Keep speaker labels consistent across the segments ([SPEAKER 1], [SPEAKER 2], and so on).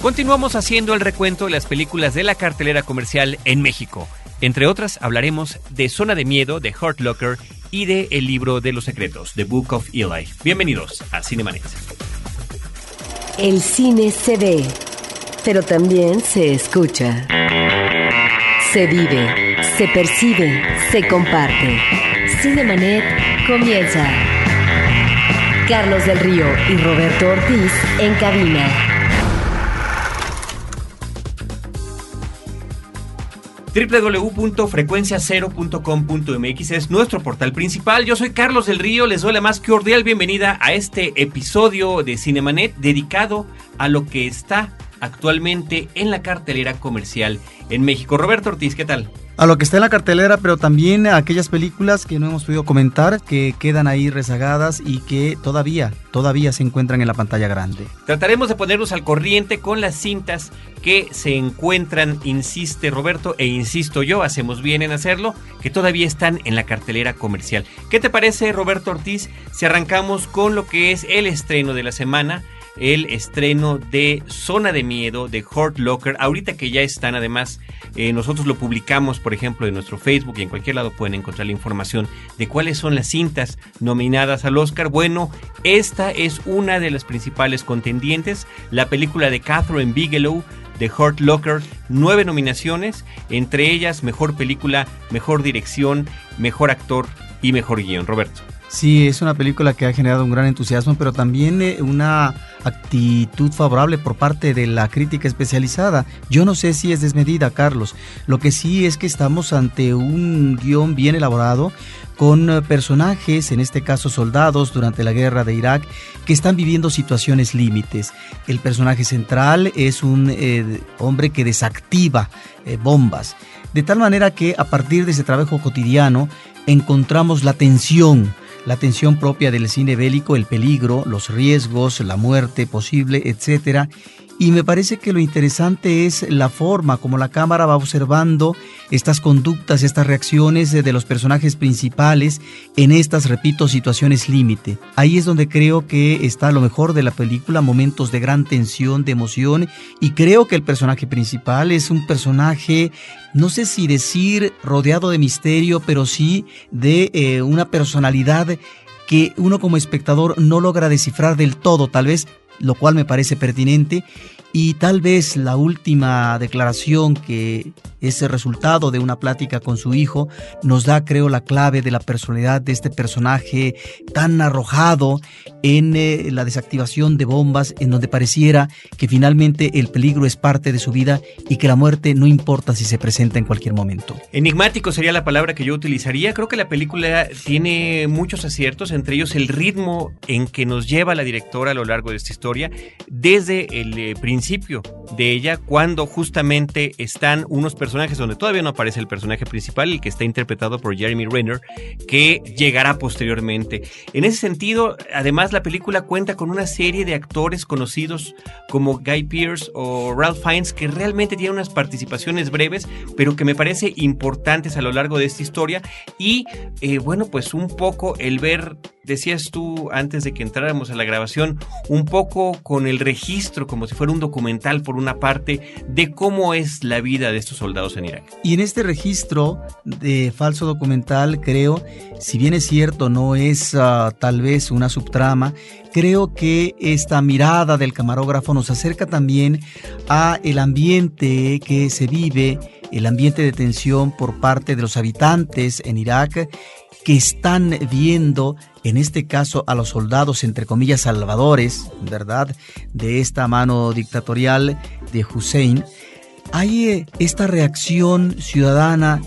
[SPEAKER 1] Continuamos haciendo el recuento de las películas de la cartelera comercial en México. Entre otras, hablaremos de Zona de Miedo de Hurt Locker y de El libro de los secretos, The Book of Eli. Bienvenidos a Cinemanet.
[SPEAKER 2] El cine se ve, pero también se escucha. Se vive, se percibe, se comparte. Cinemanet comienza. Carlos del Río y Roberto Ortiz en cabina.
[SPEAKER 1] www.frecuenciacero.com.mx es nuestro portal principal. Yo soy Carlos del Río, les doy la más cordial bienvenida a este episodio de Cinemanet dedicado a lo que está actualmente en la cartelera comercial en México. Roberto Ortiz, ¿qué tal?
[SPEAKER 3] a lo que está en la cartelera, pero también a aquellas películas que no hemos podido comentar, que quedan ahí rezagadas y que todavía, todavía se encuentran en la pantalla grande.
[SPEAKER 1] Trataremos de ponernos al corriente con las cintas que se encuentran, insiste Roberto, e insisto yo, hacemos bien en hacerlo, que todavía están en la cartelera comercial. ¿Qué te parece, Roberto Ortiz, si arrancamos con lo que es el estreno de la semana? El estreno de Zona de Miedo de Hurt Locker. Ahorita que ya están, además, eh, nosotros lo publicamos, por ejemplo, en nuestro Facebook y en cualquier lado pueden encontrar la información de cuáles son las cintas nominadas al Oscar. Bueno, esta es una de las principales contendientes, la película de Catherine Bigelow de Hurt Locker, nueve nominaciones, entre ellas mejor película, mejor dirección, mejor actor y mejor guion. Roberto.
[SPEAKER 3] Sí, es una película que ha generado un gran entusiasmo, pero también eh, una actitud favorable por parte de la crítica especializada. Yo no sé si es desmedida, Carlos. Lo que sí es que estamos ante un guion bien elaborado con eh, personajes, en este caso soldados durante la guerra de Irak, que están viviendo situaciones límites. El personaje central es un eh, hombre que desactiva bombas, de tal manera que a partir de ese trabajo cotidiano encontramos la tensión, la tensión propia del cine bélico, el peligro, los riesgos, la muerte posible, etc. Y me parece que lo interesante es la forma como la cámara va observando estas conductas, estas reacciones de los personajes principales en estas, repito, situaciones límite. Ahí es donde creo que está lo mejor de la película, momentos de gran tensión, de emoción, y creo que el personaje principal es un personaje, no sé si decir rodeado de misterio, pero sí de eh, una personalidad que uno como espectador no logra descifrar del todo, tal vez lo cual me parece pertinente y tal vez la última declaración que es el resultado de una plática con su hijo nos da creo la clave de la personalidad de este personaje tan arrojado en eh, la desactivación de bombas en donde pareciera que finalmente el peligro es parte de su vida y que la muerte no importa si se presenta en cualquier momento.
[SPEAKER 1] Enigmático sería la palabra que yo utilizaría. Creo que la película tiene muchos aciertos, entre ellos el ritmo en que nos lleva la directora a lo largo de esta historia desde el eh, principio de ella cuando justamente están unos personajes donde todavía no aparece el personaje principal, el que está interpretado por Jeremy Renner, que llegará posteriormente. En ese sentido, además la película cuenta con una serie de actores conocidos como Guy Pearce o Ralph Fiennes que realmente tienen unas participaciones breves, pero que me parece importantes a lo largo de esta historia y eh, bueno, pues un poco el ver decías tú antes de que entráramos a la grabación, un poco con el registro, como si fuera un documental por una parte, de cómo es la vida de estos soldados en Irak.
[SPEAKER 3] Y en este registro de falso documental, creo, si bien es cierto, no es ah, tal vez una subtrama, creo que esta mirada del camarógrafo nos acerca también a el ambiente que se vive, el ambiente de tensión por parte de los habitantes en Irak que están viendo, en este caso, a los soldados, entre comillas, salvadores, ¿verdad?, de esta mano dictatorial de Hussein, hay eh, esta reacción ciudadana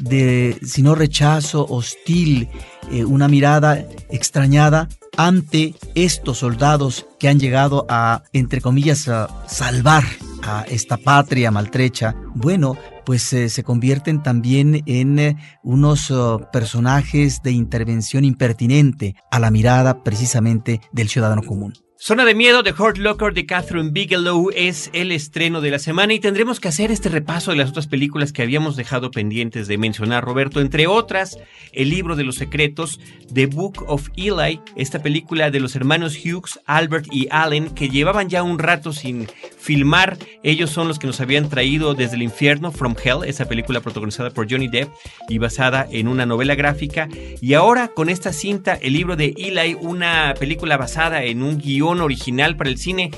[SPEAKER 3] de, si no rechazo, hostil, eh, una mirada extrañada ante estos soldados que han llegado a, entre comillas, a salvar a esta patria maltrecha, bueno, pues eh, se convierten también en eh, unos oh, personajes de intervención impertinente a la mirada precisamente del ciudadano común.
[SPEAKER 1] Zona de Miedo de Hurt Locker de Catherine Bigelow es el estreno de la semana y tendremos que hacer este repaso de las otras películas que habíamos dejado pendientes de mencionar, Roberto, entre otras, El libro de los secretos, The Book of Eli, esta película de los hermanos Hughes, Albert y Allen, que llevaban ya un rato sin filmar. Ellos son los que nos habían traído desde el infierno, From Hell, esa película protagonizada por Johnny Depp y basada en una novela gráfica. Y ahora con esta cinta, el libro de Eli, una película basada en un guion original para el cine.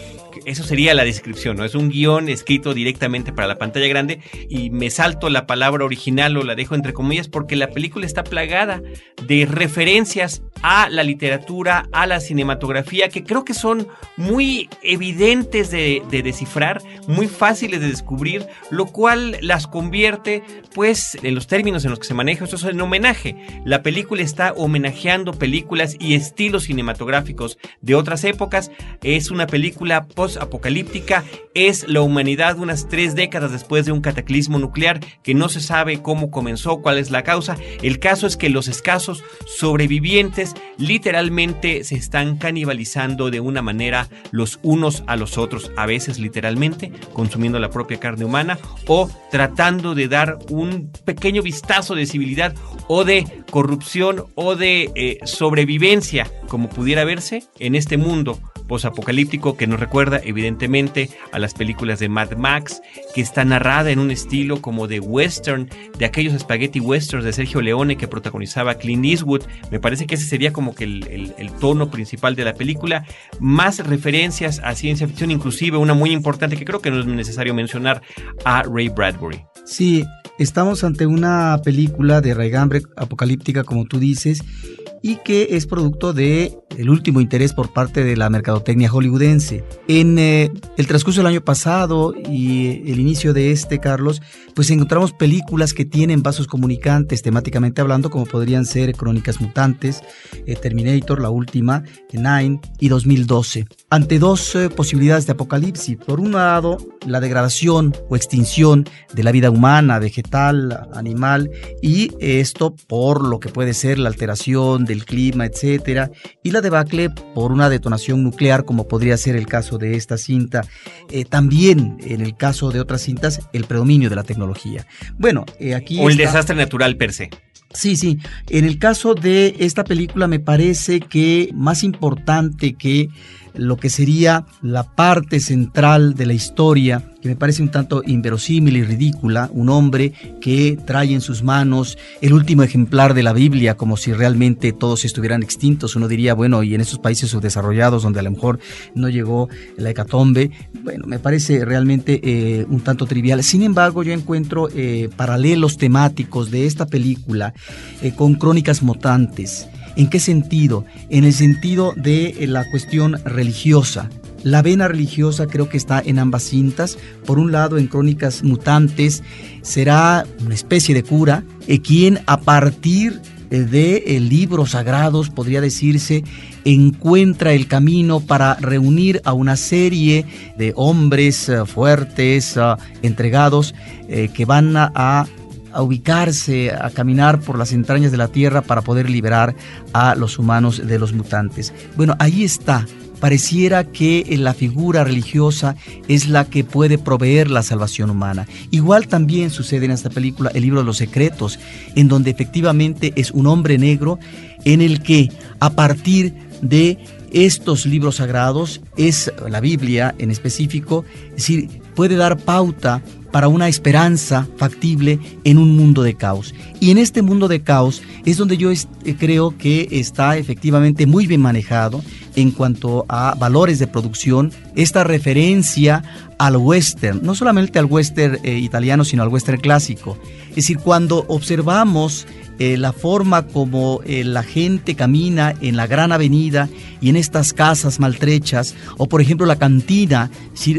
[SPEAKER 1] Eso sería la descripción, ¿no? Es un guion escrito directamente para la pantalla grande y me salto la palabra original o la dejo entre comillas porque la película está plagada de referencias a la literatura, a la cinematografía, que creo que son muy evidentes de, descifrar, muy fáciles de descubrir, lo cual las convierte, pues, en los términos en los que se maneja, esto es en homenaje. La película está homenajeando películas y estilos cinematográficos de otras épocas es una película post-apocalíptica, es la humanidad unas tres décadas después de un cataclismo nuclear que no se sabe cómo comenzó, cuál es la causa. El caso es que los escasos sobrevivientes literalmente se están canibalizando de una manera los unos a los otros, a veces literalmente consumiendo la propia carne humana o tratando de dar un pequeño vistazo de civilidad o de corrupción o de eh, sobrevivencia como pudiera verse en este mundo posapocalíptico que nos recuerda evidentemente a las películas de Mad Max, que está narrada en un estilo como de western, de aquellos spaghetti westerns de Sergio Leone que protagonizaba Clint Eastwood. Me parece que ese sería como que el, el tono principal de la película. Más referencias a ciencia ficción, inclusive una muy importante que creo que no es necesario mencionar a Ray Bradbury.
[SPEAKER 3] Sí, estamos ante una película de raigambre apocalíptica, como tú dices, y que es producto de el último interés por parte de la mercadotecnia hollywoodense. En eh, el transcurso del año pasado y el inicio de este, Carlos, pues encontramos películas que tienen vasos comunicantes temáticamente hablando, como podrían ser Crónicas Mutantes, eh, Terminator, la última, Nine y 2012. Ante dos eh, posibilidades de apocalipsis. Por un lado, la degradación o extinción de la vida humana, vegetal, animal, y esto por lo que puede ser la alteración de el clima, etcétera, y la debacle por una detonación nuclear, como podría ser el caso de esta cinta. Eh, también, en el caso de otras cintas, el predominio de la tecnología. Bueno, eh, aquí.
[SPEAKER 1] O el desastre natural per se.
[SPEAKER 3] Sí, sí. En el caso de esta película, me parece que más importante que lo que sería la parte central de la historia, que me parece un tanto inverosímil y ridícula, un hombre que trae en sus manos el último ejemplar de la Biblia, como si realmente todos estuvieran extintos. Uno diría, bueno, y en esos países subdesarrollados donde a lo mejor no llegó la hecatombe, bueno, me parece realmente eh, un tanto trivial. Sin embargo, yo encuentro eh, paralelos temáticos de esta película eh, con crónicas mutantes ¿En qué sentido? En el sentido de la cuestión religiosa. La vena religiosa creo que está en ambas cintas. Por un lado, en Crónicas Mutantes será una especie de cura, eh, quien a partir eh, de libros sagrados, podría decirse, encuentra el camino para reunir a una serie de hombres fuertes, entregados, que van a a ubicarse, a caminar por las entrañas de la Tierra para poder liberar a los humanos de los mutantes. Bueno, ahí está. Pareciera que la figura religiosa es la que puede proveer la salvación humana. Igual también sucede en esta película El libro de los secretos, en donde efectivamente es un hombre negro en el que a partir de estos libros sagrados, es la Biblia en específico, es decir, puede dar pauta para una esperanza factible en un mundo de caos. Y en este mundo de caos es donde yo eh, creo que está efectivamente muy bien manejado en cuanto a valores de producción, esta referencia al western, no solamente al western eh, italiano, sino al western clásico. Es decir, cuando observamos eh, la forma como eh, la gente camina en la gran avenida y en estas casas maltrechas, o por ejemplo la cantina,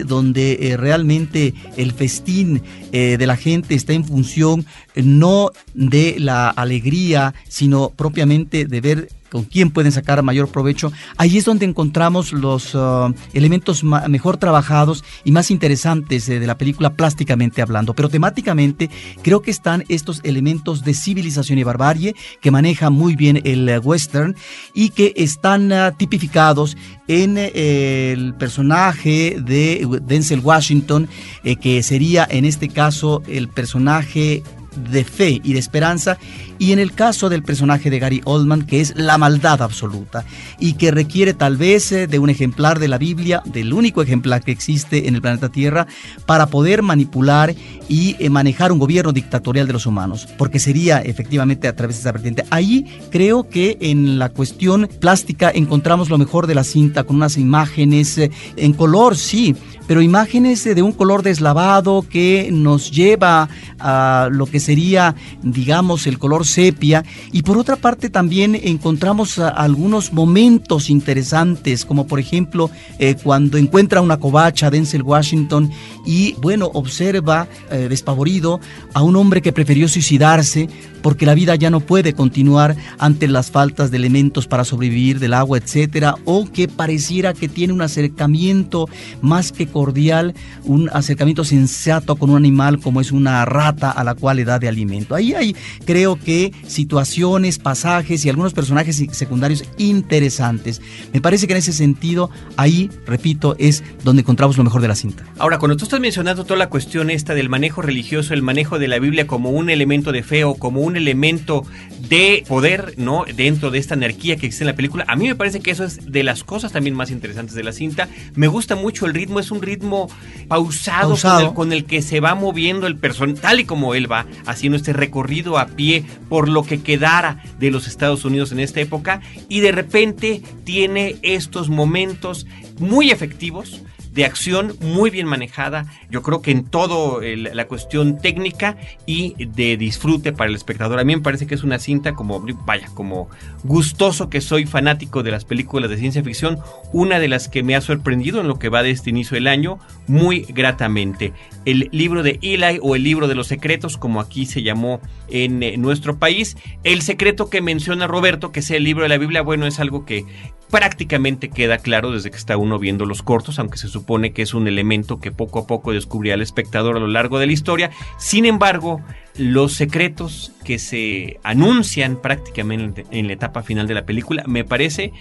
[SPEAKER 3] donde eh, realmente el festín de la gente está en función no de la alegría, sino propiamente de ver con quién pueden sacar mayor provecho, ahí es donde encontramos los uh, elementos mejor trabajados y más interesantes de la película plásticamente hablando. Pero temáticamente creo que están estos elementos de civilización y barbarie que maneja muy bien el uh, western y que están uh, tipificados en eh, el personaje de Denzel Washington, eh, que sería en este caso el personaje de fe y de esperanza, y en el caso del personaje de Gary Oldman, que es la maldad absoluta, y que requiere tal vez eh, de un ejemplar de la Biblia, del único ejemplar que existe en el planeta Tierra, para poder manipular y eh, manejar un gobierno dictatorial de los humanos, porque sería efectivamente a través de esa vertiente. Ahí creo que en la cuestión plástica encontramos lo mejor de la cinta, con unas imágenes eh, en color, sí, pero imágenes de un color deslavado que nos lleva a lo que sería, digamos, el color sepia. Y por otra parte también encontramos algunos momentos interesantes, como por ejemplo eh, cuando encuentra una covacha Denzel Washington y, bueno, observa eh, despavorido a un hombre que prefirió suicidarse porque la vida ya no puede continuar ante las faltas de elementos para sobrevivir, del agua, etcétera, o que pareciera que tiene un acercamiento más que cordial, un acercamiento sensato con un animal como es una rata a la cual le da de alimento. Ahí hay, creo que, situaciones, pasajes y algunos personajes secundarios interesantes. Me parece que en ese sentido, ahí, repito, es donde encontramos lo mejor de la cinta.
[SPEAKER 1] Ahora, cuando tú estás mencionando toda la cuestión esta del manejo religioso, el manejo de la Biblia como un elemento de fe o como un elemento de poder, ¿no? Dentro de esta anarquía que existe en la película. A mí me parece que eso es de las cosas también más interesantes de la cinta. Me gusta mucho el ritmo, es un ritmo pausado, Con, el, que se va moviendo el personaje, tal y como él va haciendo este recorrido a pie por lo que quedara de los Estados Unidos en esta época. Y de repente tiene estos momentos muy efectivos de acción muy bien manejada, yo creo que en todo la cuestión técnica y de disfrute para el espectador. A mí me parece que es una cinta como, vaya, como gustoso que soy fanático de las películas de ciencia ficción, una de las que me ha sorprendido en lo que va de este inicio del año muy gratamente. El libro de Eli o el libro de los secretos, como aquí se llamó en eh, nuestro país. El secreto que menciona Roberto, que es el libro de la Biblia, bueno, es algo que prácticamente queda claro desde que está uno viendo los cortos, aunque se supone que es un elemento que poco a poco descubrirá el espectador a lo largo de la historia. Sin embargo, los secretos que se anuncian prácticamente en la etapa final de la película, me parece,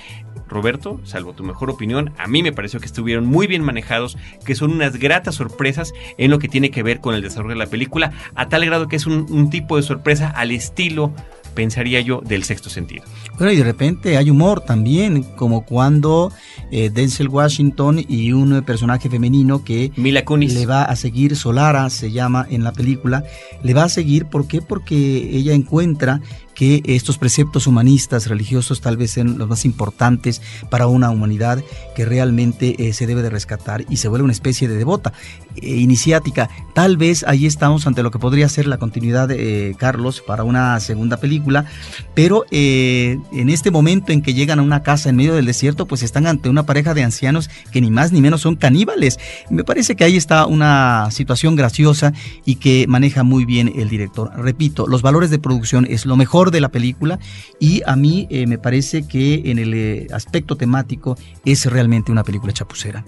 [SPEAKER 1] Roberto, salvo tu mejor opinión, a mí me pareció que estuvieron muy bien manejados, que son unas gratas sorpresas en lo que tiene que ver con el desarrollo de la película, a tal grado que es un, un tipo de sorpresa al estilo pensaría yo, del sexto sentido.
[SPEAKER 3] Bueno, y de repente hay humor también, como cuando eh, Denzel Washington y un personaje femenino que
[SPEAKER 1] Mila
[SPEAKER 3] le va a seguir, Solara se llama en la película, le va a seguir, ¿por qué? Porque ella encuentra que estos preceptos humanistas, religiosos, tal vez sean los más importantes para una humanidad que realmente eh, se debe de rescatar y se vuelve una especie de devota eh, iniciática. Tal vez ahí estamos ante lo que podría ser la continuidad de eh, Carlos para una segunda película, pero en este momento en que llegan a una casa en medio del desierto, pues están ante una pareja de ancianos que ni más ni menos son caníbales. Me parece que ahí está una situación graciosa y que maneja muy bien el director. Repito, los valores de producción es lo mejor de la película y a mí eh, me parece que en el eh, aspecto temático es realmente una película chapucera.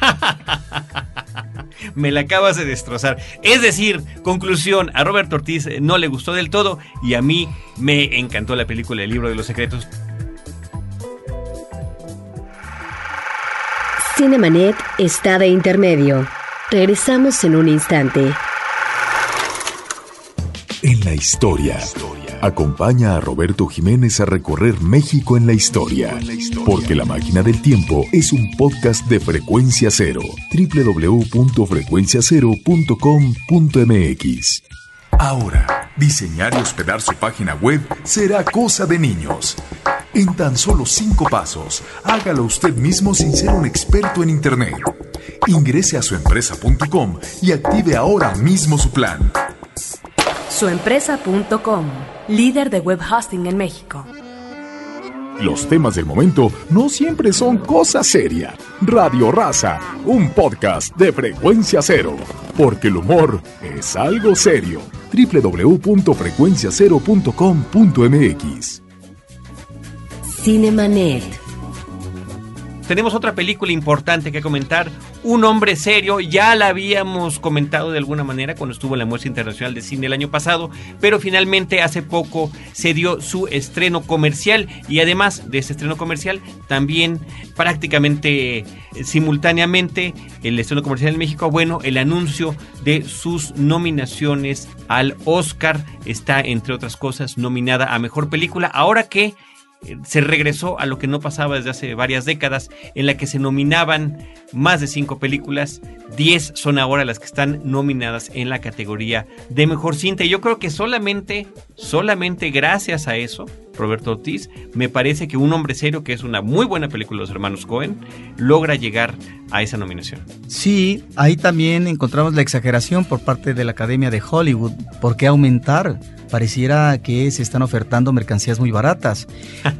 [SPEAKER 1] me la acabas de destrozar. Es decir, conclusión, a Robert Ortiz eh, no le gustó del todo y a mí me encantó la película El libro de los secretos.
[SPEAKER 2] Cinemanet está de intermedio. Regresamos en un instante.
[SPEAKER 4] En la historia. Acompaña a Roberto Jiménez a recorrer México en la historia, porque La Máquina del Tiempo es un podcast de frecuencia cero, www.frecuenciacero.com.mx. Ahora, diseñar y hospedar su página web será cosa de niños. En tan solo cinco pasos, hágalo usted mismo sin ser un experto en Internet. Ingrese a suempresa.com y active ahora mismo su plan.
[SPEAKER 5] Suempresa.com, líder de web hosting en México.
[SPEAKER 4] Los temas del momento no siempre son cosa seria. Radio Raza, un podcast de frecuencia cero, porque el humor es algo serio. www.frecuenciacero.com.mx
[SPEAKER 2] Cinemanet.
[SPEAKER 1] Tenemos otra película importante que comentar, Un hombre serio, ya la habíamos comentado de alguna manera cuando estuvo en la Muestra Internacional de Cine el año pasado, pero finalmente hace poco se dio su estreno comercial y además de ese estreno comercial, también prácticamente simultáneamente el estreno comercial en México, bueno, el anuncio de sus nominaciones al Oscar. Está entre otras cosas nominada a Mejor Película, ahora que se regresó a lo que no pasaba desde hace varias décadas, en la que se nominaban más de cinco películas, 10 son ahora las que están nominadas en la categoría de mejor cinta. Y yo creo que solamente, solamente gracias a eso, Roberto Ortiz, me parece que Un hombre serio, que es una muy buena película de los hermanos Cohen, logra llegar a esa nominación.
[SPEAKER 3] Sí, ahí también encontramos la exageración por parte de la Academia de Hollywood. ¿Por qué aumentar? Pareciera que se están ofertando mercancías muy baratas.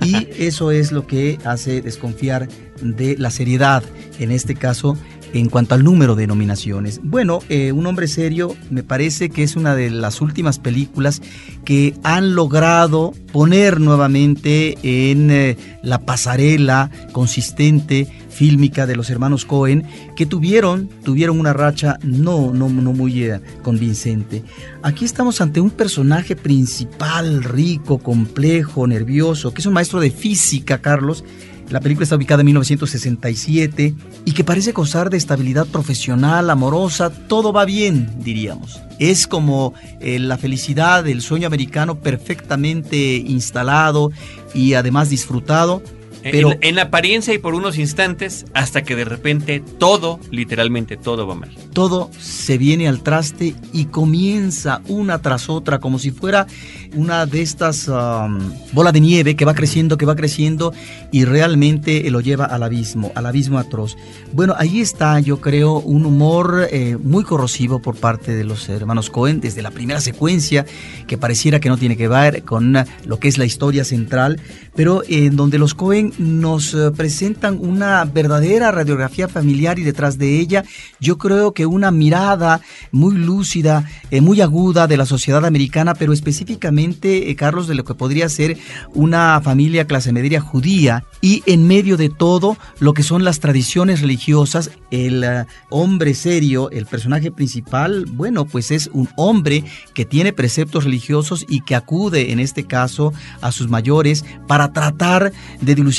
[SPEAKER 3] Y eso es lo que hace desconfiar de la seriedad, en este caso, en cuanto al número de nominaciones. Bueno, eh, Un hombre serio me parece que es una de las últimas películas que han logrado poner nuevamente en eh, la pasarela consistente fílmica de los hermanos Cohen que tuvieron tuvieron una racha no no no muy eh, convincente. Aquí estamos ante un personaje principal rico, complejo, nervioso, que es un maestro de física, Carlos, la película está ubicada en 1967 y que parece gozar de estabilidad profesional, amorosa, todo va bien, diríamos. Es como eh, la felicidad del sueño americano perfectamente instalado y además disfrutado
[SPEAKER 1] pero, en, apariencia y por unos instantes, hasta que de repente todo, literalmente todo va mal.
[SPEAKER 3] Todo se viene al traste y comienza una tras otra, como si fuera una de estas um, bolas de nieve que va creciendo, que va creciendo y realmente lo lleva al abismo, al abismo atroz. Bueno, ahí está, yo creo, un humor eh, muy corrosivo por parte de los hermanos Cohen desde la primera secuencia, que pareciera que no tiene que ver con lo que es la historia central, pero en donde los Cohen nos eh, presentan una verdadera radiografía familiar y detrás de ella yo creo que una mirada muy lúcida, eh, muy aguda de la sociedad americana, pero específicamente, eh, Carlos, de lo que podría ser una familia clase media judía y en medio de todo lo que son las tradiciones religiosas, el hombre serio, el personaje principal, bueno, pues es un hombre que tiene preceptos religiosos y que acude en este caso a sus mayores para tratar de dilucidar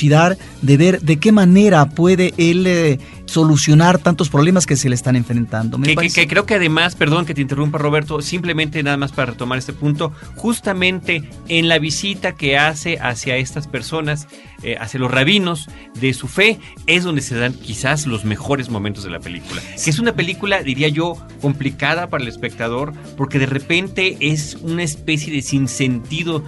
[SPEAKER 3] de ver de qué manera puede él eh, solucionar tantos problemas que se le están enfrentando.
[SPEAKER 1] que, creo que además, perdón que te interrumpa Roberto, simplemente nada más para retomar este punto, justamente en la visita que hace hacia estas personas, eh, hacia los rabinos de su fe, es donde se dan quizás los mejores momentos de la película. Que es una película, diría yo, complicada para el espectador, porque de repente es una especie de sinsentido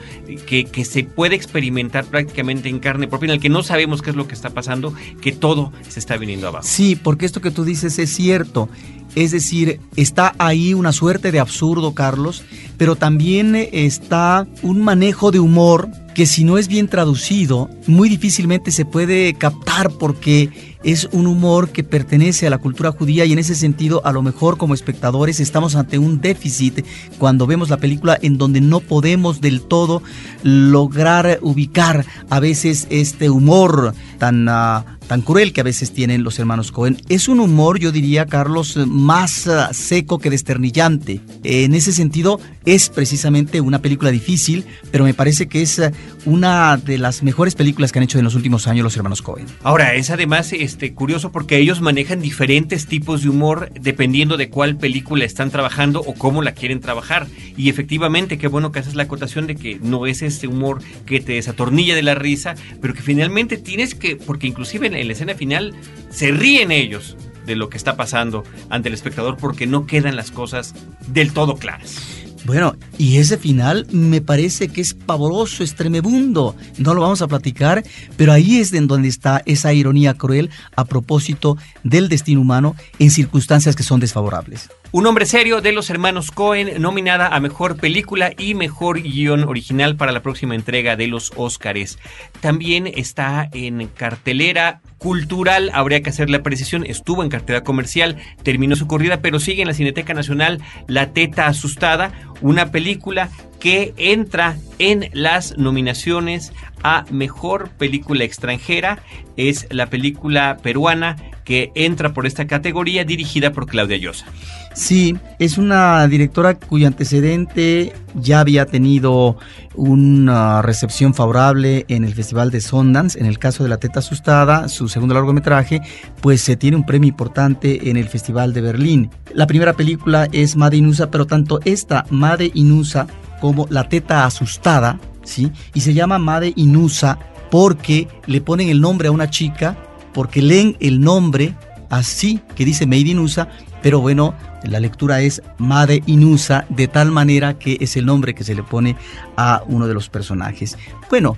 [SPEAKER 1] que, que se puede experimentar prácticamente en carne propia, en el que no sabemos qué es lo que está pasando, que todo se está viniendo abajo.
[SPEAKER 3] Sí, porque esto que tú dices es cierto. Es decir, está ahí una suerte de absurdo, Carlos, pero también está un manejo de humor que si no es bien traducido, muy difícilmente se puede captar porque es un humor que pertenece a la cultura judía y en ese sentido a lo mejor como espectadores estamos ante un déficit cuando vemos la película en donde no podemos del todo lograr ubicar a veces este humor tan... Uh, tan cruel que a veces tienen los hermanos Cohen. Es un humor, yo diría, Carlos, más uh, seco que desternillante. En ese sentido, es precisamente una película difícil, pero me parece que es uh, una de las mejores películas que han hecho en los últimos años los hermanos Cohen.
[SPEAKER 1] Ahora, es además este, curioso porque ellos manejan diferentes tipos de humor dependiendo de cuál película están trabajando o cómo la quieren trabajar. Y efectivamente, qué bueno que haces la acotación de que no es este humor que te desatornilla de la risa, pero que finalmente tienes que, porque inclusive en, la escena final se ríen ellos de lo que está pasando ante el espectador porque no quedan las cosas del todo claras.
[SPEAKER 3] Bueno, y ese final me parece que es pavoroso, estremebundo. No lo vamos a platicar, pero ahí es en donde está esa ironía cruel a propósito del destino humano en circunstancias que son desfavorables.
[SPEAKER 1] Un hombre serio de los hermanos Cohen, nominada a Mejor Película y Mejor Guión Original para la próxima entrega de los Óscares. También está en cartelera cultural, habría que hacer la precisión, estuvo en cartelera comercial, terminó su corrida, pero sigue en la Cineteca Nacional La Teta Asustada, una película que entra en las nominaciones a Mejor Película Extranjera. Es la película peruana que entra por esta categoría dirigida por Claudia Llosa.
[SPEAKER 3] Sí, es una directora cuyo antecedente ya había tenido una recepción favorable en el Festival de Sundance. En el caso de La Teta Asustada, su segundo largometraje, pues se tiene un premio importante en el Festival de Berlín. La primera película es Made Inusa, pero tanto esta Made Inusa como La Teta Asustada, ¿sí? Y se llama Made Inusa porque le ponen el nombre a una chica, porque leen el nombre así que dice Made in USA, pero bueno, la lectura es Made Inusa, de tal manera que es el nombre que se le pone a uno de los personajes. Bueno,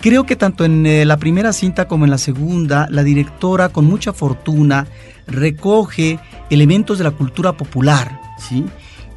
[SPEAKER 3] creo que tanto en eh, la primera cinta como en la segunda, la directora con mucha fortuna recoge elementos de la cultura popular, ¿sí?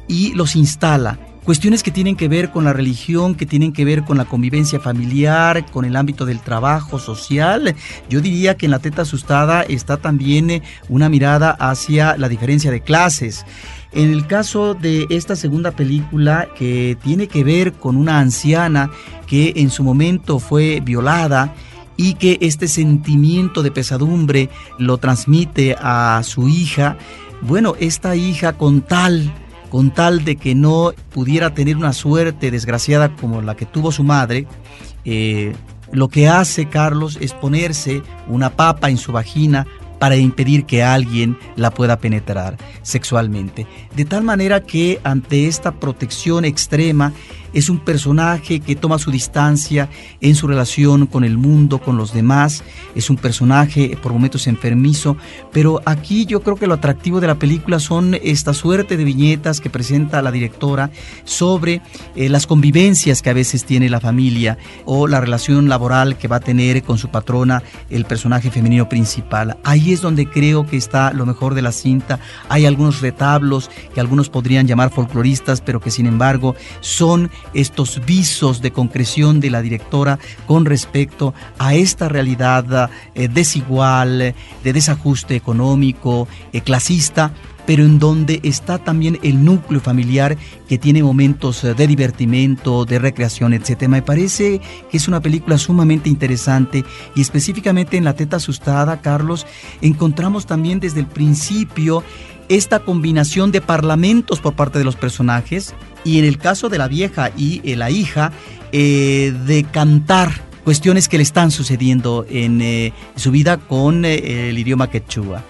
[SPEAKER 3] Y los instala cuestiones que tienen que ver con la religión, que tienen que ver con la convivencia familiar, con el ámbito del trabajo social. Yo diría que en la teta asustada está también eh, una mirada hacia la diferencia de clases. En el caso de esta segunda película que tiene que ver con una anciana que en su momento fue violada, y que este sentimiento de pesadumbre lo transmite a su hija, bueno, esta hija con tal con tal de que no pudiera tener una suerte desgraciada como la que tuvo su madre, eh, lo que hace Carlos es ponerse una papa en su vagina para impedir que alguien la pueda penetrar sexualmente. De tal manera que ante esta protección extrema, es un personaje que toma su distancia en su relación con el mundo, con los demás, es un personaje por momentos enfermizo, pero aquí yo creo que lo atractivo de la película son esta suerte de viñetas que presenta la directora sobre eh, las convivencias que a veces tiene la familia o la relación laboral que va a tener con su patrona el personaje femenino principal. Ahí es donde creo que está lo mejor de la cinta. Hay algunos retablos que algunos podrían llamar folcloristas, pero que sin embargo son estos visos de concreción de la directora con respecto a esta realidad eh, desigual, de desajuste económico, eh, clasista, pero en donde está también el núcleo familiar que tiene momentos eh, de divertimento, de recreación, etc. Me parece que es una película sumamente interesante y específicamente en La Teta Asustada, Carlos, encontramos también desde el principio esta combinación de parlamentos por parte de los personajes y en el caso de la vieja y eh, la hija, eh, de cantar cuestiones que le están sucediendo en su vida con el idioma quechua.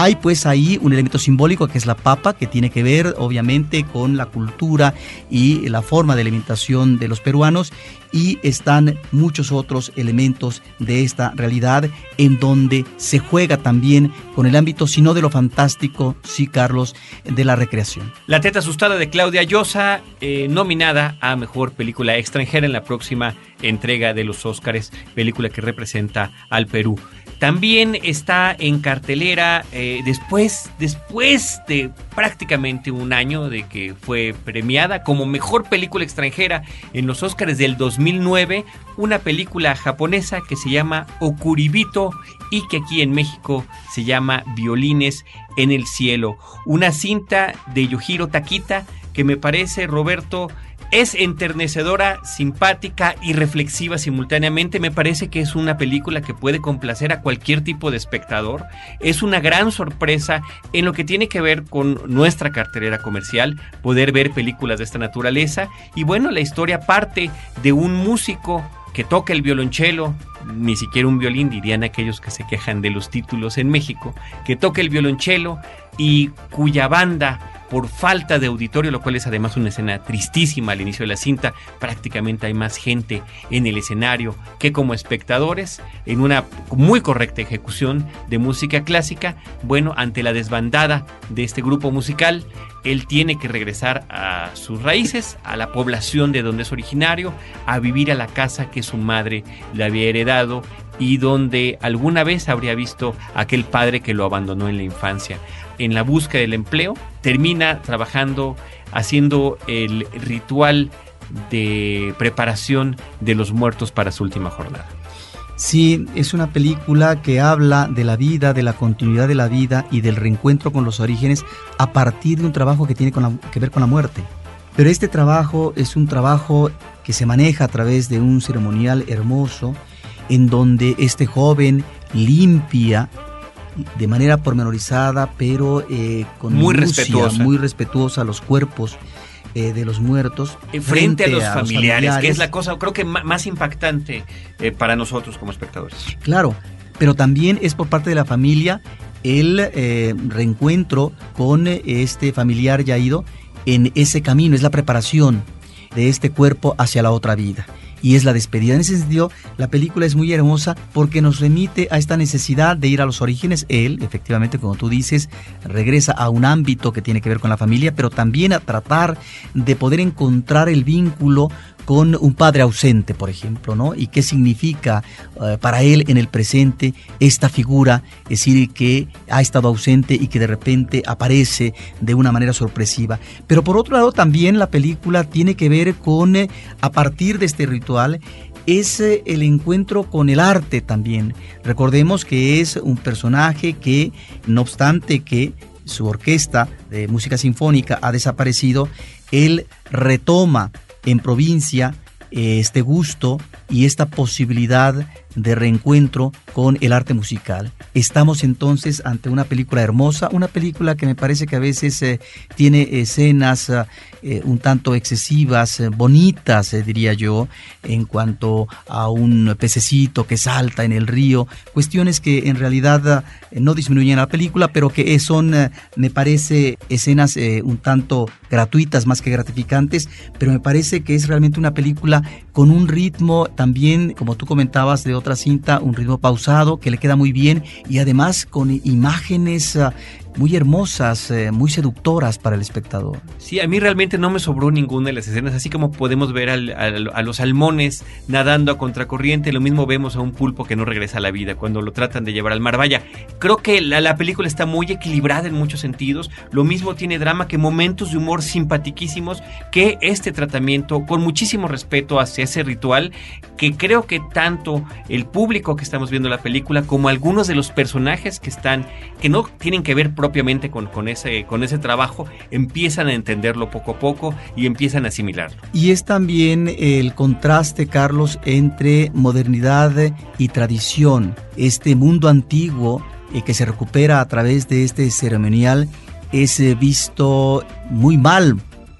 [SPEAKER 3] Hay pues ahí un elemento simbólico que es la papa, que tiene que ver obviamente con la cultura y la forma de alimentación de los peruanos y están muchos otros elementos de esta realidad en donde se juega también con el ámbito, si no de lo fantástico, sí Carlos, de la recreación.
[SPEAKER 1] La teta asustada de Claudia Llosa, eh, nominada a Mejor Película Extranjera en la próxima entrega de los Óscares, película que representa al Perú. También está en cartelera eh, después, después de prácticamente un año de que fue premiada como mejor película extranjera en los Oscars del 2009, una película japonesa que se llama Okuribito y que aquí en México se llama Violines en el Cielo. Una cinta de Yohiro Takita que me parece, Roberto, es enternecedora, simpática y reflexiva simultáneamente. Me parece que es una película que puede complacer a cualquier tipo de espectador. Es una gran sorpresa en lo que tiene que ver con nuestra cartelera comercial, poder ver películas de esta naturaleza. Y bueno, la historia parte de un músico que toca el violonchelo, ni siquiera un violín, dirían aquellos que se quejan de los títulos en México, que toca el violonchelo y cuya banda por falta de auditorio, lo cual es además una escena tristísima al inicio de la cinta. Prácticamente hay más gente en el escenario que como espectadores, en una muy correcta ejecución de música clásica. Bueno, ante la desbandada de este grupo musical, él tiene que regresar a sus raíces, a la población de donde es originario, a vivir a la casa que su madre le había heredado y donde alguna vez habría visto aquel padre que lo abandonó en la infancia en la búsqueda del empleo, termina trabajando haciendo el ritual de preparación de los muertos para su última jornada.
[SPEAKER 3] Sí, es una película que habla de la vida, de la continuidad de la vida y del reencuentro con los orígenes a partir de un trabajo que tiene que ver con la muerte. Pero este trabajo es un trabajo que se maneja a través de un ceremonial hermoso en donde este joven limpia de manera pormenorizada, pero eh, con
[SPEAKER 1] muy
[SPEAKER 3] minucia,
[SPEAKER 1] respetuosa.
[SPEAKER 3] muy respetuosa los cuerpos eh, de los muertos
[SPEAKER 1] Eh, Frente, a, los, familiares, que es la cosa, creo que más impactante eh, para nosotros como espectadores.
[SPEAKER 3] Claro, pero también es por parte de la familia el reencuentro con este familiar ya ido en ese camino, es la preparación de este cuerpo hacia la otra vida. Y es la despedida. En ese sentido, la película es muy hermosa porque nos remite a esta necesidad de ir a los orígenes. Él, efectivamente, como tú dices, regresa a un ámbito que tiene que ver con la familia, pero también a tratar de poder encontrar el vínculo con un padre ausente, por ejemplo, ¿no? Y qué significa eh, para él en el presente esta figura, es decir, que ha estado ausente y que de repente aparece de una manera sorpresiva. Pero por otro lado, también la película tiene que ver con, eh, a partir de este ritual, es eh, el encuentro con el arte también. Recordemos que es un personaje que, no obstante que su orquesta de música sinfónica ha desaparecido, él retoma en provincia eh, este gusto y esta posibilidad de reencuentro con el arte musical. Estamos entonces ante una película hermosa, una película que me parece que a veces eh, tiene escenas ah, eh, un tanto excesivas, eh, bonitas, eh, diría yo, en cuanto a un pececito que salta en el río, cuestiones que en realidad ah, no disminuyen la película, pero que eh, son, eh, me parece, escenas eh, un tanto gratuitas más que gratificantes, pero me parece que es realmente una película con un ritmo también, como tú comentabas de otra cinta, un ritmo pausado que le queda muy bien y además con imágenes ah, muy hermosas, eh, muy seductoras para el espectador.
[SPEAKER 1] Sí, a mí realmente no me sobró ninguna de las escenas, así como podemos ver al- al- a los salmones nadando a contracorriente, lo mismo vemos a un pulpo que no regresa a la vida cuando lo tratan de llevar al mar. Vaya, creo que la, la película está muy equilibrada en muchos sentidos, lo mismo tiene drama que momentos de humor simpatiquísimos, que este tratamiento con muchísimo respeto hacia ese ritual, que creo que tanto el público que estamos viendo la película como algunos de los personajes que están, que no tienen que ver propiamente con, con, ese, con ese trabajo, empiezan a entenderlo poco a poco y empiezan a asimilarlo.
[SPEAKER 3] Y es también el contraste, Carlos, entre modernidad y tradición. Este mundo antiguo eh, que se recupera a través de este ceremonial es eh, visto muy mal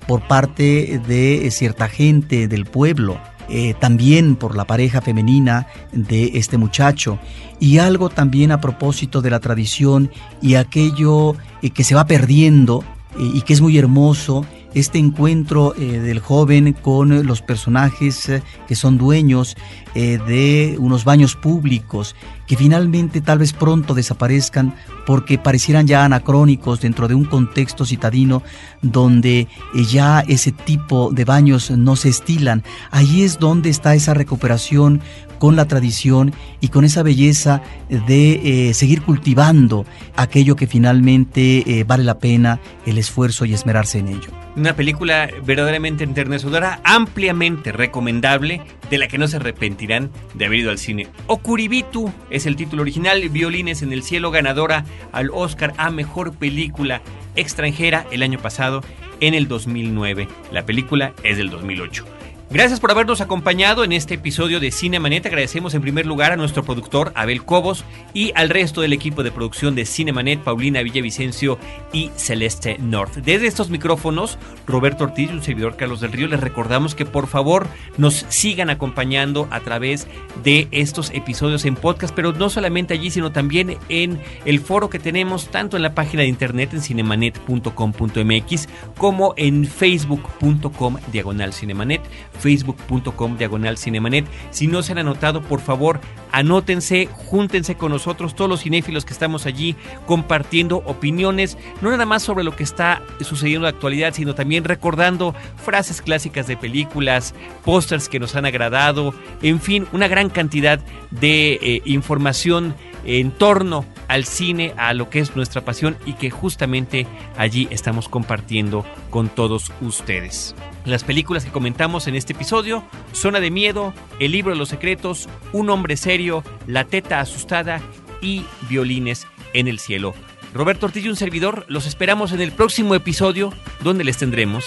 [SPEAKER 3] por parte de eh, cierta gente del pueblo. Eh, también por la pareja femenina de este muchacho. Y algo también a propósito de la tradición y aquello eh, que se va perdiendo eh, y que es muy hermoso este encuentro del joven con los personajes que son dueños de unos baños públicos que finalmente tal vez pronto desaparezcan porque parecieran ya anacrónicos dentro de un contexto citadino donde eh, ya ese tipo de baños no se estilan. Ahí es donde está esa recuperación con la tradición y con esa belleza de eh, seguir cultivando aquello que finalmente eh, vale la pena el esfuerzo y esmerarse en ello.
[SPEAKER 1] Una película verdaderamente enternecedora, ampliamente recomendable, de la que no se arrepentirán de haber ido al cine. Okuribitu es el título original, Violines en el Cielo, ganadora al Oscar a Mejor Película Extranjera el año pasado, en el 2009. La película es del 2008. Gracias por habernos acompañado en este episodio de Cinemanet. Agradecemos en primer lugar a nuestro productor Abel Cobos y al resto del equipo de producción de Cinemanet, Paulina Villavicencio y Celeste North. Desde estos micrófonos, Roberto Ortiz y un servidor Carlos del Río, les recordamos que por favor nos sigan acompañando a través de estos episodios en podcast, pero no solamente allí, sino también en el foro que tenemos tanto en la página de internet en cinemanet.com.mx como en facebook.com diagonal cinemanet facebook.com diagonal cinemanet. Si no se han anotado, por favor, anótense, júntense con nosotros, todos los cinéfilos que estamos allí compartiendo opiniones, no nada más sobre lo que está sucediendo en la actualidad, sino también recordando frases clásicas de películas, pósters que nos han agradado, en fin, una gran cantidad de eh, información en torno al cine, a lo que es nuestra pasión y que justamente allí estamos compartiendo con todos ustedes. Las películas que comentamos en este episodio, Zona de Miedo, El Libro de los Secretos, Un Hombre Serio, La Teta Asustada y Violines en el Cielo. Roberto Ortiz y un servidor, los esperamos en el próximo episodio donde les tendremos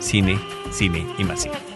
[SPEAKER 1] cine, cine y más cine.